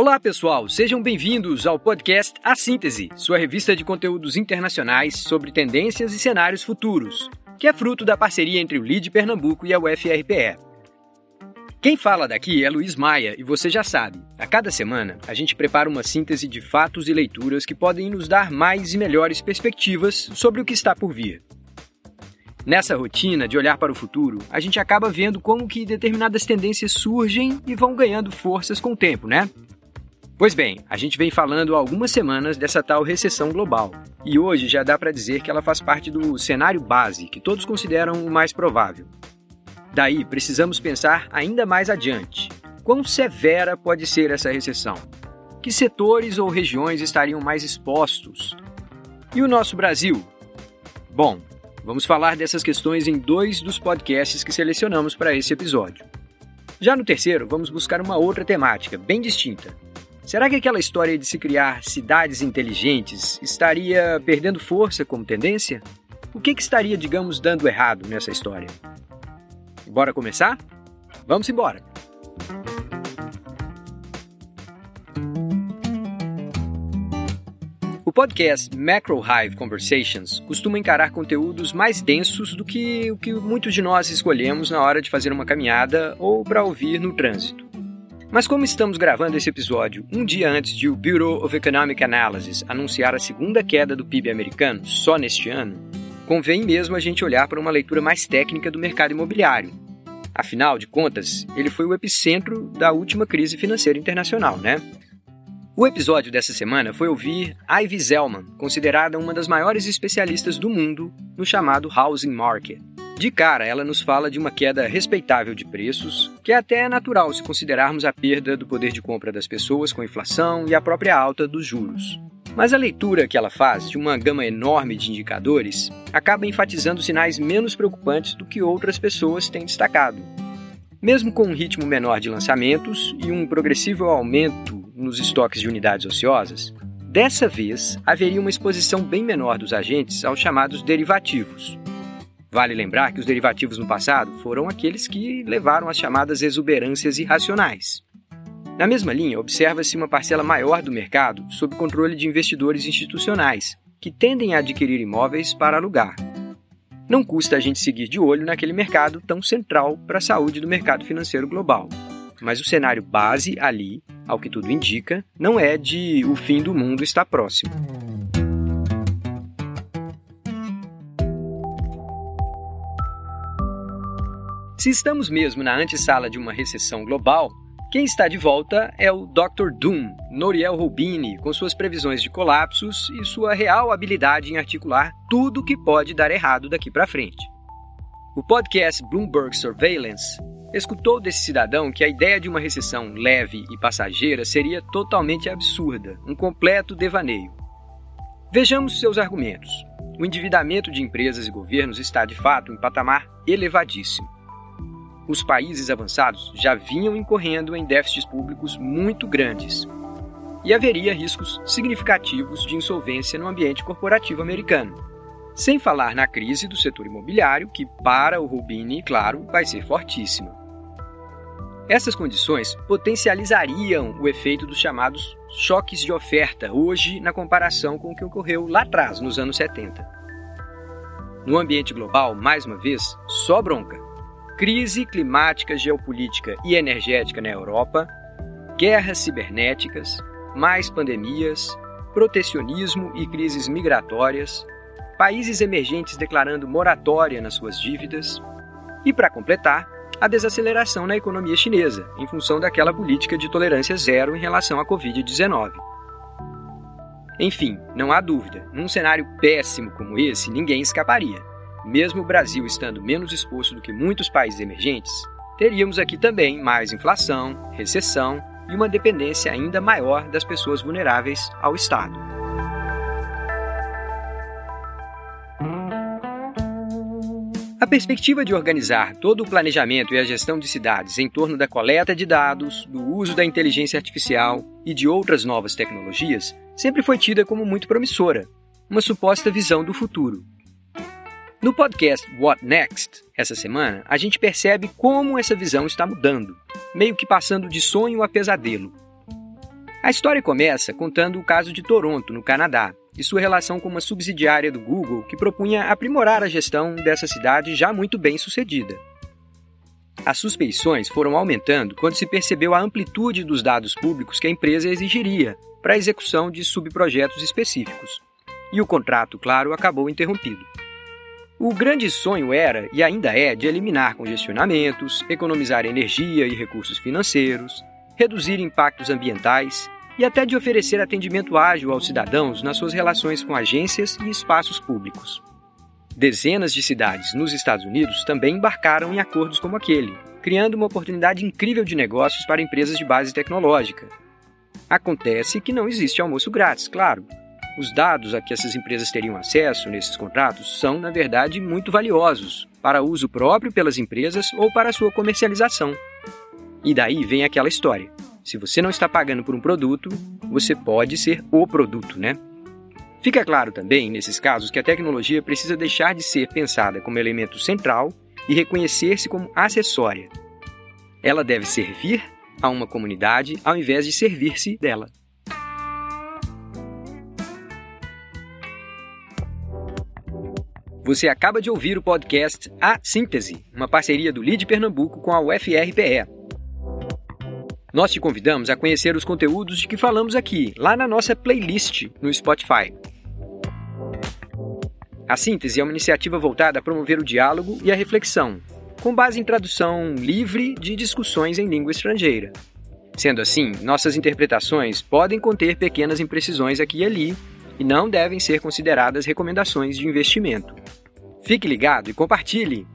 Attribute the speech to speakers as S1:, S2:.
S1: Olá, pessoal, sejam bem-vindos ao podcast A Síntese, sua revista de conteúdos internacionais sobre tendências e cenários futuros, que é fruto da parceria entre o LID Pernambuco e a UFRPE. Quem fala daqui é Luiz Maia e você já sabe, a cada semana a gente prepara uma síntese de fatos e leituras que podem nos dar mais e melhores perspectivas sobre o que está por vir. Nessa rotina de olhar para o futuro, a gente acaba vendo como que determinadas tendências surgem e vão ganhando forças com o tempo, né? Pois bem, a gente vem falando há algumas semanas dessa tal recessão global, e hoje já dá para dizer que ela faz parte do cenário base, que todos consideram o mais provável. Daí, precisamos pensar ainda mais adiante. Quão severa pode ser essa recessão? Que setores ou regiões estariam mais expostos? E o nosso Brasil? Bom, Vamos falar dessas questões em dois dos podcasts que selecionamos para esse episódio. Já no terceiro, vamos buscar uma outra temática, bem distinta. Será que aquela história de se criar cidades inteligentes estaria perdendo força como tendência? O que, que estaria, digamos, dando errado nessa história? Bora começar? Vamos embora! podcast Macro Hive Conversations costuma encarar conteúdos mais densos do que o que muitos de nós escolhemos na hora de fazer uma caminhada ou para ouvir no trânsito. Mas como estamos gravando esse episódio um dia antes de o Bureau of Economic Analysis anunciar a segunda queda do PIB americano só neste ano, convém mesmo a gente olhar para uma leitura mais técnica do mercado imobiliário. Afinal de contas, ele foi o epicentro da última crise financeira internacional, né? O episódio dessa semana foi ouvir Ivy Zellman, considerada uma das maiores especialistas do mundo no chamado housing market. De cara, ela nos fala de uma queda respeitável de preços, que é até natural se considerarmos a perda do poder de compra das pessoas com a inflação e a própria alta dos juros. Mas a leitura que ela faz de uma gama enorme de indicadores acaba enfatizando sinais menos preocupantes do que outras pessoas têm destacado. Mesmo com um ritmo menor de lançamentos e um progressivo aumento nos estoques de unidades ociosas, dessa vez haveria uma exposição bem menor dos agentes aos chamados derivativos. Vale lembrar que os derivativos no passado foram aqueles que levaram às chamadas exuberâncias irracionais. Na mesma linha, observa-se uma parcela maior do mercado sob controle de investidores institucionais, que tendem a adquirir imóveis para alugar. Não custa a gente seguir de olho naquele mercado tão central para a saúde do mercado financeiro global. Mas o cenário base ali ao que tudo indica, não é de o fim do mundo está próximo. Se estamos mesmo na antessala de uma recessão global, quem está de volta é o Dr. Doom, Noriel Rubini, com suas previsões de colapsos e sua real habilidade em articular tudo o que pode dar errado daqui para frente. O podcast Bloomberg Surveillance escutou desse cidadão que a ideia de uma recessão leve e passageira seria totalmente absurda, um completo devaneio. Vejamos seus argumentos. O endividamento de empresas e governos está, de fato, em patamar elevadíssimo. Os países avançados já vinham incorrendo em déficits públicos muito grandes. E haveria riscos significativos de insolvência no ambiente corporativo americano. Sem falar na crise do setor imobiliário, que, para o Rubini, claro, vai ser fortíssima. Essas condições potencializariam o efeito dos chamados choques de oferta hoje na comparação com o que ocorreu lá atrás, nos anos 70. No ambiente global, mais uma vez, só bronca. Crise climática, geopolítica e energética na Europa, guerras cibernéticas, mais pandemias, protecionismo e crises migratórias, países emergentes declarando moratória nas suas dívidas e, para completar, a desaceleração na economia chinesa, em função daquela política de tolerância zero em relação à Covid-19. Enfim, não há dúvida, num cenário péssimo como esse, ninguém escaparia. Mesmo o Brasil estando menos exposto do que muitos países emergentes, teríamos aqui também mais inflação, recessão e uma dependência ainda maior das pessoas vulneráveis ao Estado. A perspectiva de organizar todo o planejamento e a gestão de cidades em torno da coleta de dados, do uso da inteligência artificial e de outras novas tecnologias sempre foi tida como muito promissora, uma suposta visão do futuro. No podcast What Next, essa semana, a gente percebe como essa visão está mudando, meio que passando de sonho a pesadelo. A história começa contando o caso de Toronto, no Canadá, e sua relação com uma subsidiária do Google que propunha aprimorar a gestão dessa cidade já muito bem sucedida. As suspeições foram aumentando quando se percebeu a amplitude dos dados públicos que a empresa exigiria para a execução de subprojetos específicos. E o contrato, claro, acabou interrompido. O grande sonho era e ainda é de eliminar congestionamentos, economizar energia e recursos financeiros, reduzir impactos ambientais e até de oferecer atendimento ágil aos cidadãos nas suas relações com agências e espaços públicos. Dezenas de cidades nos Estados Unidos também embarcaram em acordos como aquele, criando uma oportunidade incrível de negócios para empresas de base tecnológica. Acontece que não existe almoço grátis, claro. Os dados a que essas empresas teriam acesso nesses contratos são, na verdade, muito valiosos para uso próprio pelas empresas ou para sua comercialização. E daí vem aquela história. Se você não está pagando por um produto, você pode ser o produto, né? Fica claro também, nesses casos, que a tecnologia precisa deixar de ser pensada como elemento central e reconhecer-se como acessória. Ela deve servir a uma comunidade ao invés de servir-se dela. Você acaba de ouvir o podcast A Síntese, uma parceria do LID Pernambuco com a UFRPE. Nós te convidamos a conhecer os conteúdos de que falamos aqui, lá na nossa playlist no Spotify. A síntese é uma iniciativa voltada a promover o diálogo e a reflexão, com base em tradução livre de discussões em língua estrangeira. Sendo assim, nossas interpretações podem conter pequenas imprecisões aqui e ali e não devem ser consideradas recomendações de investimento. Fique ligado e compartilhe!